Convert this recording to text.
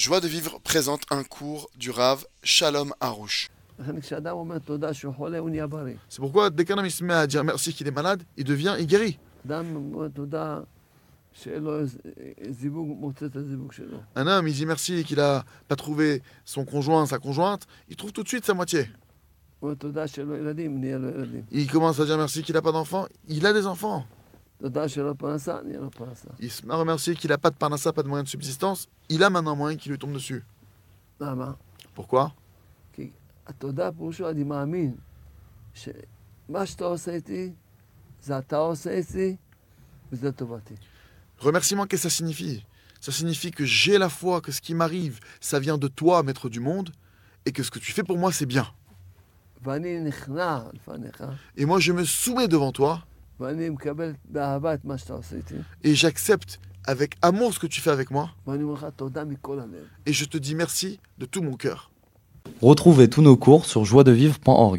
Joie de vivre présente un cours du Rav Shalom Harouche. C'est pourquoi dès qu'un homme se met à dire merci qu'il est malade, il devient, il guérit. Un homme, il dit merci qu'il n'a pas trouvé son conjoint, sa conjointe, il trouve tout de suite sa moitié. Il commence à dire merci qu'il n'a pas d'enfant, il a des enfants. Il m'a remercié qu'il n'a pas de parnassa, pas de moyen de subsistance. Il a maintenant un moyen qui lui tombe dessus. Pourquoi? Remerciement, qu'est-ce que ça signifie? Ça signifie que j'ai la foi, que ce qui m'arrive, ça vient de toi, maître du monde, et que ce que tu fais pour moi, c'est bien. Et moi, je me soumets devant toi. Et j'accepte avec amour ce que tu fais avec moi. Et je te dis merci de tout mon cœur. Retrouvez tous nos cours sur joiedevivre.org.